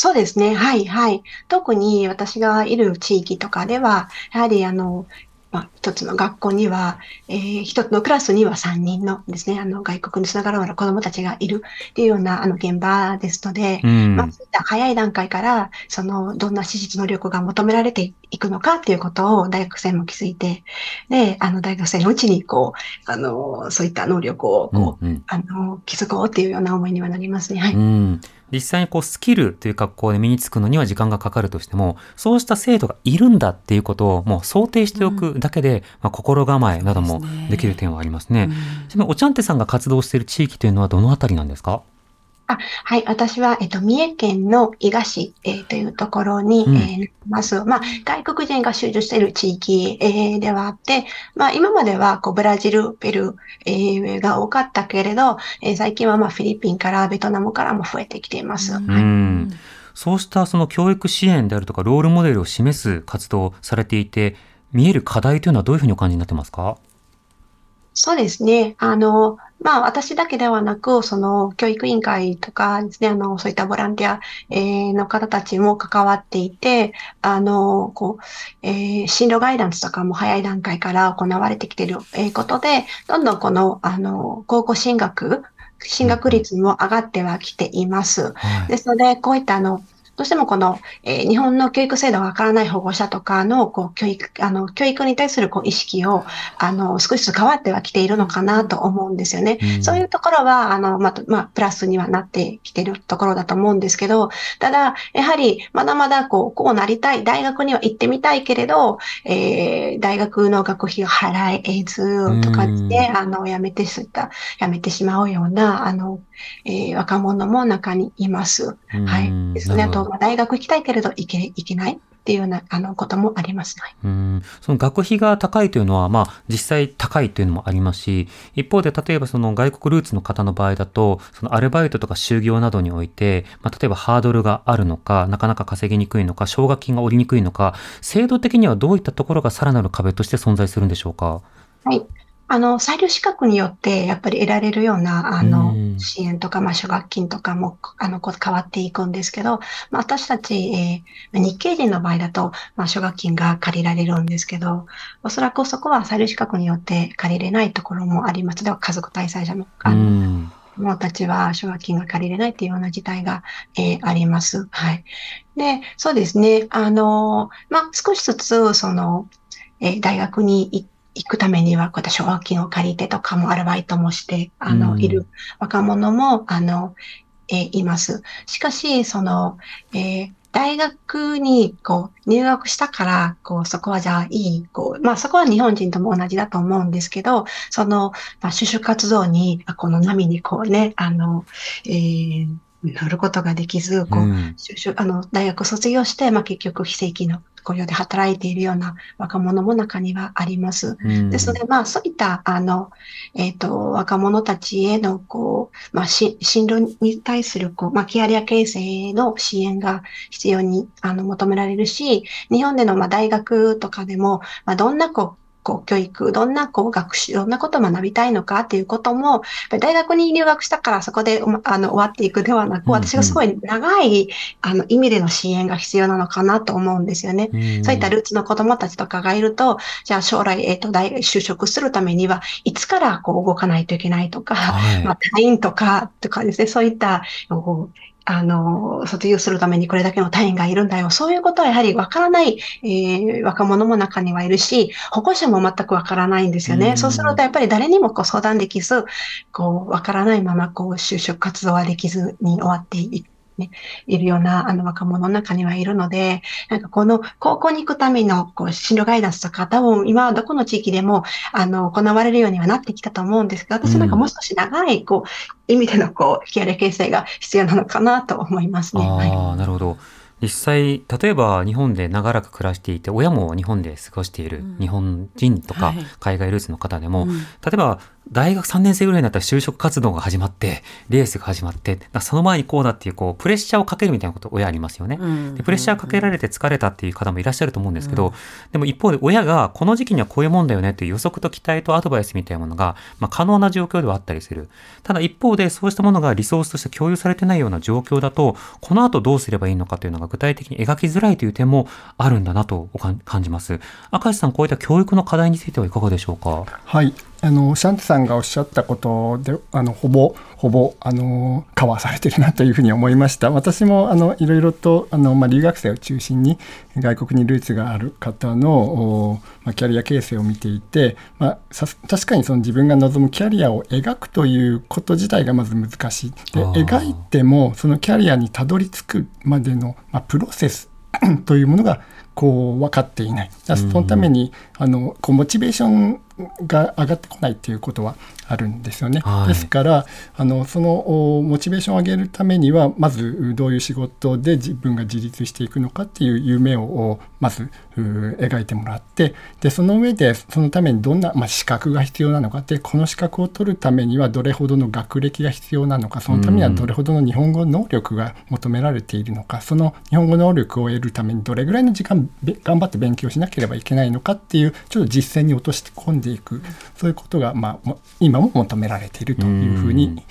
そうですね。はい、はい。特に私がいる地域とかでは、やはりあの、まあ、一つの学校には、えー、一つのクラスには3人のですね、あの、外国につながるような子供たちがいるっていうような、あの、現場ですので、うん、まあ、そういった早い段階から、その、どんな資質能力が求められていくのかっていうことを大学生も気づいて、で、あの、大学生のうちに、こう、あの、そういった能力を、こう、うんうん、あの、気づこうっていうような思いにはなりますね。はい。うん実際にこうスキルという格好で身につくのには時間がかかるとしても、そうした生徒がいるんだっていうことをもう想定しておくだけで、うん、まあ、心構えなどもできる点はありますね。ちなみにおちゃんてさんが活動している地域というのはどのあたりなんですか？あはい、私は、えっと、三重県の伊賀市、えー、というところに、うん、えー、ます。まあ、外国人が集中している地域、えー、ではあって、まあ、今まではこうブラジル、ペルー、えー、が多かったけれど、えー、最近はまあフィリピンからベトナムからも増えてきています。うん、はい、そうしたその教育支援であるとか、ロールモデルを示す活動をされていて、見える課題というのはどういうふうにお感じになってますか？そうですね。あの、まあ、私だけではなく、その、教育委員会とかですね、あの、そういったボランティア、えー、の方たちも関わっていて、あの、こう、えー、進路ガイダンスとかも早い段階から行われてきている、えー、ことで、どんどんこの、あの、高校進学、進学率も上がってはきています。はい、ですので、こういったあの、どうしてもこの、えー、日本の教育制度がわからない保護者とかの、こう、教育、あの、教育に対するこう意識を、あの、少しずつ変わってはきているのかなと思うんですよね。うん、そういうところは、あの、まあ、まあ、プラスにはなってきているところだと思うんですけど、ただ、やはり、まだまだ、こう、こうなりたい、大学には行ってみたいけれど、えー、大学の学費を払えず、とかですね、うん、あの、やめて、そういった、やめてしまうような、あの、えー、若者も中にいます。はい。ですね。あと、大学行きたいけれど行け、行けないっていうようなあのこともあります、ね、うんその学費が高いというのは、まあ、実際高いというのもありますし、一方で例えばその外国ルーツの方の場合だと、そのアルバイトとか就業などにおいて、まあ、例えばハードルがあるのか、なかなか稼ぎにくいのか、奨学金が下りにくいのか、制度的にはどういったところがさらなる壁として存在するんでしょうか？はい。あの、裁量資格によって、やっぱり得られるような、あの、支援とか、まあ、奨学金とかも、あの、こう変わっていくんですけど、まあ、私たち、えー、日系人の場合だと、まあ、奨学金が借りられるんですけど、おそらくそこは裁量資格によって借りれないところもあります。では、家族滞在者の、あの、もたちは奨学金が借りれないっていうような事態が、えー、あります。はい。で、そうですね。あの、まあ、少しずつ、その、えー、大学に行って、行くためには、こういった奨学金を借りてとかもアルバイトもして、あの、うん、いる若者も、あの、えー、います。しかし、その、えー、大学にこう入学したから、こうそこはじゃあいい、こう、まあそこは日本人とも同じだと思うんですけど、その、まあ、就職活動に、この波にこうね、あの、えー、乗ることができず、こう、就職、あの、大学卒業して、まあ結局非正規の雇用で働いているような若者も中にはあります。うん、ですので、まあ、そういった、あの、えっ、ー、と、若者たちへの、こう、まあ、し進路に対する、こう、まあ、キャリア形成の支援が必要に、あの、求められるし、日本での、まあ、大学とかでも、まあ、どんな、こう、こう教育、どんなこう学習、どんなことを学びたいのかっていうことも、大学に入学したからそこであの終わっていくではなく、私がすごい長いあの意味での支援が必要なのかなと思うんですよね。そういったルーツの子供たちとかがいると、じゃあ将来、えっ、ー、と、大就職するためには、いつからこう動かないといけないとか、はい、まあ、退院とか、とかですね、そういった、あの、卒業するためにこれだけの単位がいるんだよ。そういうことはやはりわからない、えー、若者も中にはいるし、保護者も全くわからないんですよね。うそうするとやっぱり誰にもこう相談できず、こう、わからないままこう、就職活動はできずに終わっていく。ね、いるようなあの若者の中にはいるので、なんかこの高校に行くためのこう進路ガイダンスとか、多分今はどこの地域でもあの行われるようにはなってきたと思うんですが、私なんかもう少し長いこう意味でのこうキャリア形成が必要なのかなと思いますね。あはい、なるほど。実際例えば日本で長らく暮らしていて親も日本で過ごしている日本人とか海外ルーツの方でも、例えば大学3年生ぐらいになったら就職活動が始まって、レースが始まって、その前にこうだっていう、こう、プレッシャーをかけるみたいなこと親ありますよね。でプレッシャーかけられて疲れたっていう方もいらっしゃると思うんですけど、でも一方で親がこの時期にはこういうもんだよねっていう予測と期待とアドバイスみたいなものが、まあ、可能な状況ではあったりする。ただ一方でそうしたものがリソースとして共有されてないような状況だと、この後どうすればいいのかというのが具体的に描きづらいという点もあるんだなと感じます。明石さん、こういった教育の課題についてはいかがでしょうか？はい。あのシャンテさんがおっしゃったことであのほぼほぼあのカバーされてるなというふうに思いました。私もあのいろいろとあの、まあ、留学生を中心に外国にルーツがある方の、まあ、キャリア形成を見ていて、まあ、確かにその自分が望むキャリアを描くということ自体がまず難しい。で描いてもそのキャリアにたどり着くまでの、まあ、プロセス というものがこう分かっていない。そのためにあのこうモチベーションが上がってこないということはあるんですよね。はい、ですからあのそのモチベーションを上げるためにはまずどういう仕事で自分が自立していくのかっていう夢をまず描いてもらってでその上でそのためにどんな、まあ、資格が必要なのかでこの資格を取るためにはどれほどの学歴が必要なのかそのためにはどれほどの日本語能力が求められているのかその日本語能力を得るためにどれぐらいの時間頑張って勉強しなければいけないのかっていうちょっと実践に落とし込んででいくそういうことが、まあ、今も求められているというふうに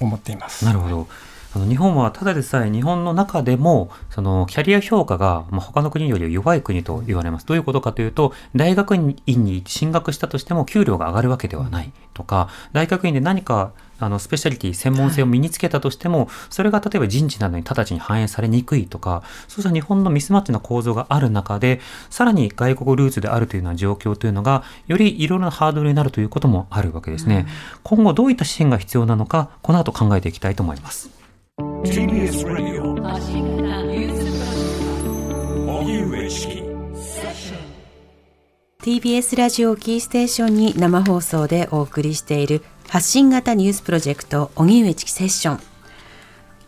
思っています。なるほどあの日本はただでさえ日本の中でもそのキャリア評価が、まあ、他の国より弱い国と言われます。どういうことかというと大学院に進学したとしても給料が上がるわけではないとか大学院で何かあのスペシャリティ専門性を身につけたとしても、それが例えば人事などに直ちに反映されにくいとかそうした日本のミスマッチな構造がある中でさらに外国ルーツであるというような状況というのがよりいろいろなハードルになるということもあるわけですね、うん、今後どういった支援が必要なのかこの後考えていきたいと思います。TBS ラジオキーステーションに生放送でお送りしている発信型ニュースプロジェクト荻上チキセッション。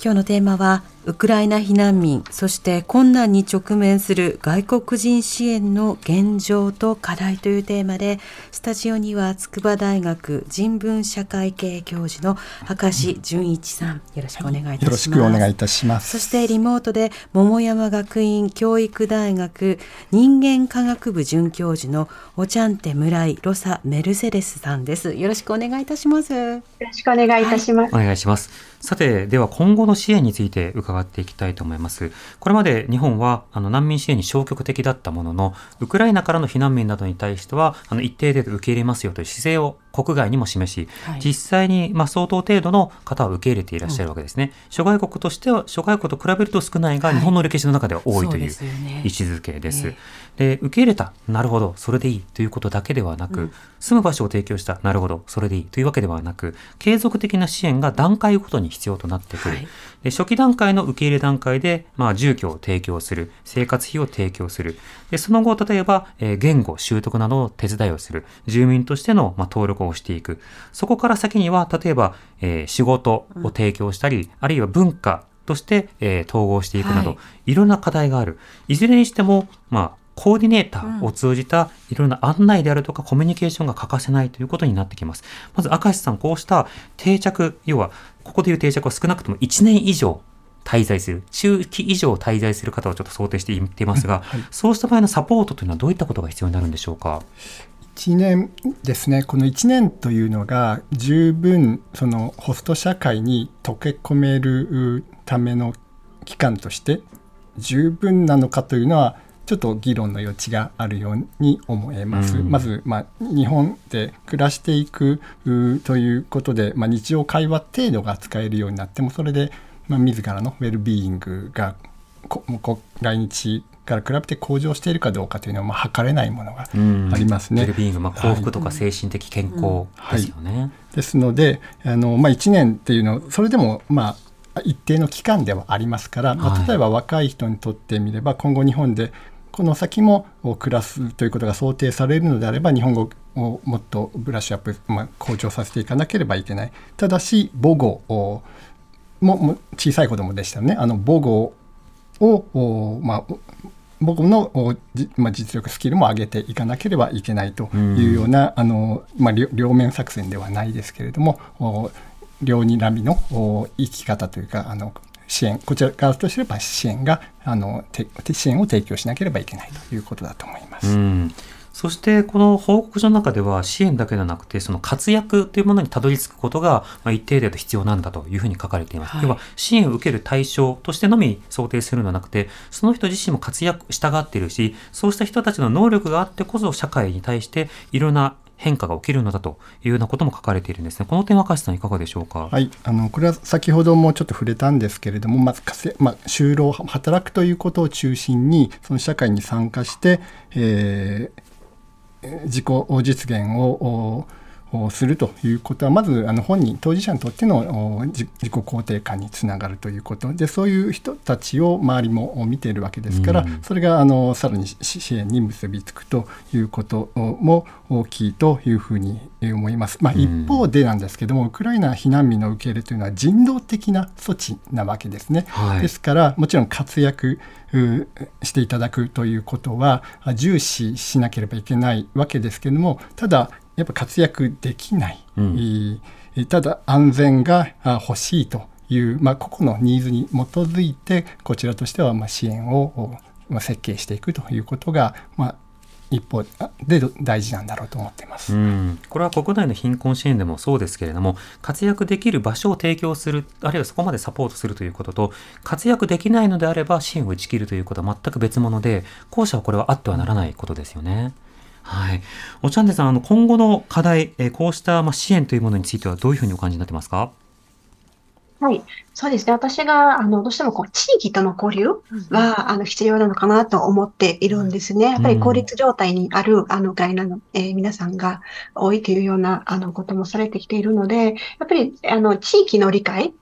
今日のテーマはウクライナ避難民そして困難に直面する外国人支援の現状と課題というテーマでスタジオには筑波大学人文社会系教授の明石純一さんよろしくお願いいたします、よろしくお願いいたします。そしてリモートで桃山学院教育大学人間科学部准教授のおちゃんて村井ロサメルセデスさんです。よろしくお願いいたします。よろしくお願いいたします、はい、お願いしますさて、では今後の支援について伺っていきたいと思います。これまで日本はあの難民支援に消極的だったものの、ウクライナからの避難民などに対しては、あの一定程度受け入れますよという姿勢を国外にも示し、はい、実際にまあ相当程度の方を受け入れていらっしゃるわけですね。うん、諸外国としては、諸外国と比べると少ないが、日本の歴史の中では多いという位置づけです。はいで、受け入れた、なるほど、それでいいということだけではなく、うん、住む場所を提供した、なるほど、それでいいというわけではなく、継続的な支援が段階ごとに必要となってくる。はい、で初期段階の受け入れ段階で、まあ、住居を提供する、生活費を提供する。でその後、例えば、えー、言語習得などの手伝いをする。住民としての、まあ、登録をしていく。そこから先には、例えば、えー、仕事を提供したり、うん、あるいは文化として、えー、統合していくなど、はい、いろんな課題がある。いずれにしても、まあ、コーディネーターを通じたいろんな案内であるとかコミュニケーションが欠かせないということになってきます。まず、明石さん、こうした定着、要は、ここでいう定着は少なくとも1年以上滞在する、中期以上滞在する方をちょっと想定して言っていますが、はい、そうした場合のサポートというのはどういったことが必要になるんでしょうか？1年ですね、この1年というのが十分そのホスト社会に溶け込めるための期間として十分なのかというのはちょっと議論の余地があるように思えます。うん、まず、まあ、日本で暮らしていくということで、まあ、日常会話程度が使えるようになってもそれで、まあ、自らのウェルビーイングが来日から比べて向上しているかどうかというのはまあ測れないものがありますね。ウェルビーイング、まあ、幸福とか精神的健康ですよね。はいはい、ですのであの、まあ、1年っていうのそれでもまあ一定の期間ではありますから、まあ、例えば若い人にとってみれば今後日本でこの先も暮らすということが想定されるのであれば日本語をもっとブラッシュアップ、まあ、向上させていかなければいけない。ただし母語をも小さい子供でしたね。あの母語を、まあ、僕の、まあ、実力スキルも上げていかなければいけないというような、あのまあ、両面作戦ではないですけれども両に並みの生き方というかあの支援、こちら側としては支援が、あの、支援を提供しなければいけないということだと思います。うんそしてこの報告書の中では支援だけではなくてその活躍というものにたどり着くことが一定程度必要なんだというふうに書かれています。はい、要は支援を受ける対象としてのみ想定するのではなくてその人自身も活躍したがっているしそうした人たちの能力があってこそ社会に対していろんな変化が起きるのだというようなことも書かれているんですね。この点は、さん、いかがでしょうか？はい、あのこれは先ほどもちょっと触れたんですけれども、まず、まあ、就労、働くということを中心に、その社会に参加して、えー、自己実現をするということはまずあの本人当事者にとっての自己肯定感につながるということでそういう人たちを周りも見ているわけですから、うん、それがあのさらに支援に結びつくということも大きいというふうに思います。まあ、一方でなんですけども、うん、ウクライナ避難民の受け入れというのは人道的な措置なわけですね。はい、ですからもちろん活躍していただくということは重視しなければいけないわけですけれどもただやっぱ活躍できない、うん、ただ安全が欲しいという、まあ、個々のニーズに基づいてこちらとしてはまあ支援をまあ設計していくということが、まあ、一方で大事なんだろうと思っています、うん、これは国内の貧困支援でもそうですけれども活躍できる場所を提供するあるいはそこまでサポートするということと活躍できないのであれば支援を打ち切るということは全く別物で後者はこれはあってはならないことですよね。はい、おちゃんでさんあの今後の課題、えこうしたまあ支援というものについてはどういうふうにお感じになってますか？はい。そうですね。私が、あの、どうしてもこう、地域との交流は、あの、必要なのかなと思っているんですね。やっぱり孤立状態にある、あの、外なの、えー、皆さんが多いというような、あの、こともされてきているので、やっぱり、あの、地域の理解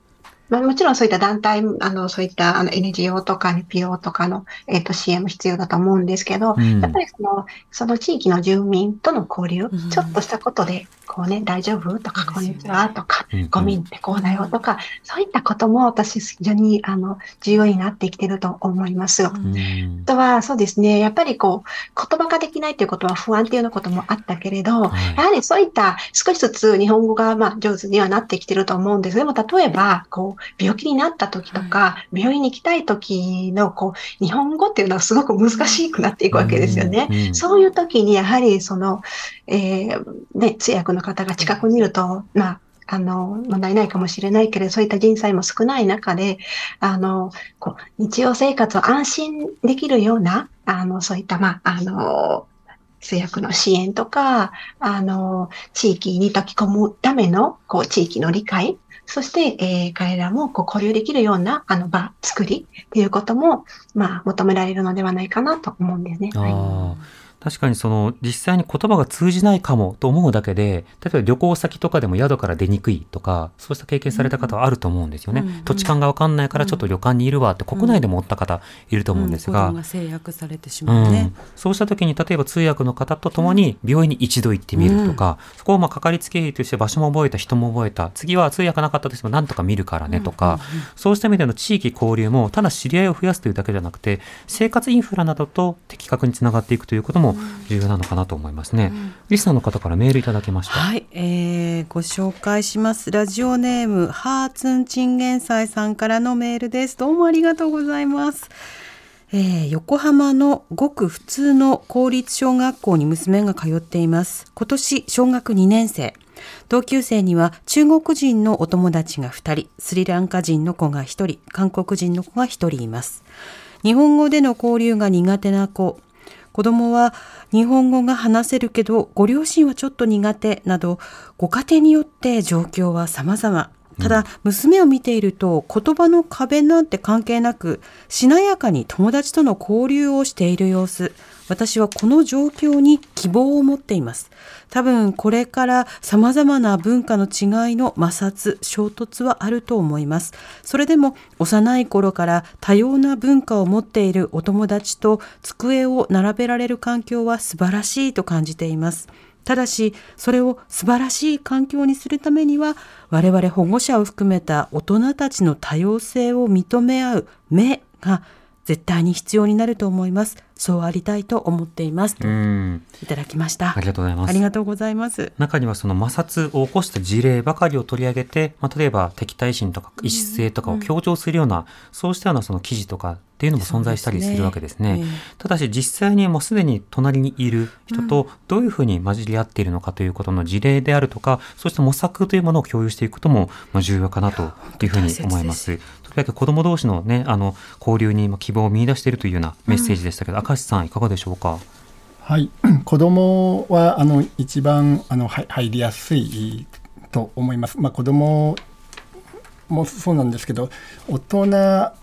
まあ、もちろんそういった団体、あの、そういったあの NGO とか NPO とかの、えっ、ー、と、支援も必要だと思うんですけど、うん、やっぱりその、その地域の住民との交流、うん、ちょっとしたことで、こうね、大丈夫とか、こんにちはとか、ゴミってこうだよとか、そういったことも私、非常に、あの、重要になってきてると思います。うん、あとは、そうですね、やっぱりこう、言葉ができないということは不安っていうようなこともあったけれど、はい、やはりそういった少しずつ日本語が、まあ、上手にはなってきてると思うんです。でも、例えば、こう、病気になった時とか、病院に行きたい時の、こう、日本語っていうのはすごく難しくなっていくわけですよね。うんうん、そういう時に、やはり、その、えー、ね、通訳の方が近くにいると、まあ、あの、問題ないかもしれないけれど、そういった人材も少ない中で、あの、こう、日常生活を安心できるような、あの、そういった、まあ、あの、通訳の支援とか、あの、地域に溶き込むための、こう、地域の理解そして、えー、彼らもこう交流できるようなあの場作りっていうことも、まあ、求められるのではないかなと思うんですね。はい確かにその実際に言葉が通じないかもと思うだけで例えば旅行先とかでも宿から出にくいとかそうした経験された方はあると思うんですよね、うん、土地勘が分かんないからちょっと旅館にいるわって国内でもおった方いると思うんですが、うん、制約されてしまうね、うん、そうした時に例えば通訳の方と共に病院に一度行ってみるとか、そこをまあかかりつけ医として場所も覚えた人も覚えた次は通訳なかったとしてもなんとか見るからねとか、そうした意味での地域交流もただ知り合いを増やすというだけじゃなくて生活インフラなどと的確につながっていくということも重要なのかなと思いますね、うん、リスナーの方からメールいただきました。はい、えー、ご紹介します。ラジオネームハーツンチンゲンサイさんからのメールです。どうもありがとうございます。えー、横浜のごく普通の公立小学校に娘が通っています。今年小学2年生。同級生には中国人のお友達が2人。スリランカ人の子が1人。韓国人の子が1人います。日本語での交流が苦手な子子供は日本語が話せるけどご両親はちょっと苦手などご家庭によって状況は様々。ただ娘を見ていると言葉の壁なんて関係なくしなやかに友達との交流をしている様子。私はこの状況に希望を持っています。多分これから様々な文化の違いの摩擦衝突はあると思います。それでも幼い頃から多様な文化を持っているお友達と机を並べられる環境は素晴らしいと感じています。ただしそれを素晴らしい環境にするためには我々保護者を含めた大人たちの多様性を認め合う目が絶対に必要になると思います。そうありたいと思っています。いただきました。ありがとうございます。ありがとうございます。中にはその摩擦を起こした事例ばかりを取り上げて、まあ、例えば敵対心とか意思性とかを強調するような、うん、そうしたようなその記事とかっていうのも存在したりするわけですね。すねただし実際にもうすでに隣にいる人とどういうふうに混じり合っているのかということの事例であるとか、そうした模索というものを共有していくことも重要かなというふうに思います。やっぱ子供同士のね、あの、交流に希望を見出しているというようなメッセージでしたけど、うん、明石さんいかがでしょうか？はい、子供はあの一番あの入りやすいと思います。まあ、子供もそうなんですけど大人っ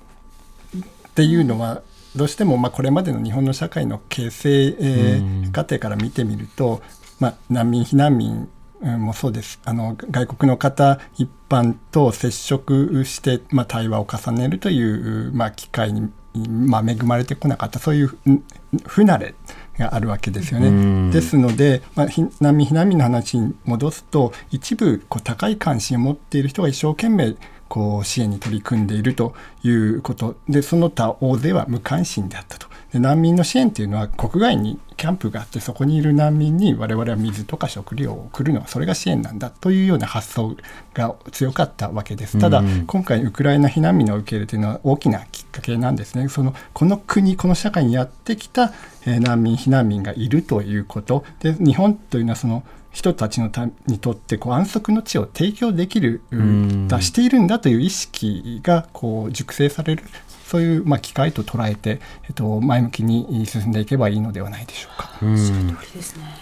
ていうのはどうしてもまあこれまでの日本の社会の形成、えー、過程から見てみると、まあ、難民避難民もそうですあの外国の方一般と接触して、まあ、対話を重ねるという、まあ、機会に、まあ、恵まれてこなかったそういう不慣れがあるわけですよね。ですので、まあ、難民避難民の話に戻すと一部こう高い関心を持っている人が一生懸命こう支援に取り組んでいるということでその他大勢は無関心であったと。で難民の支援っていうのは国外にキャンプがあってそこにいる難民に我々は水とか食料を送るのはそれが支援なんだというような発想が強かったわけです。ただ、今回ウクライナ避難民の受け入れというのは大きなきっかけなんですね。そのこの国この社会にやってきた、え難民避難民がいるということで日本というのはその人たちのたにとってこう安息の地を提供できる出しているんだという意識がこう熟成されるそういうまあ機会と捉えて、えっと、前向きに進んでいけばいいのではないでしょうか。う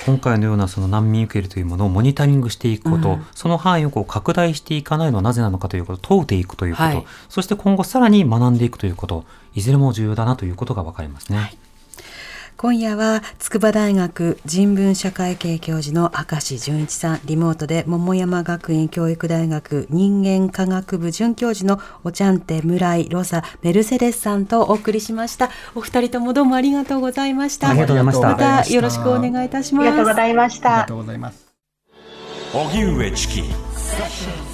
今回のようなその難民受け入れというものをモニタリングしていくこと、うん、その範囲をこう拡大していかないのはなぜなのかということ問うていくということ、はい、そして今後さらに学んでいくということいずれも重要だなということが分かりますね。はい今夜は筑波大学人文社会系教授の明石純一さんリモートで桃山学園教育大学人間科学部准教授のおちゃんて村井ロサメルセデスさんとお送りしました。お二人ともどうもありがとうございました。ありがとうございましたまたよろしくお願いいたします。ありがとうございました。ありがとうございます。荻上チキ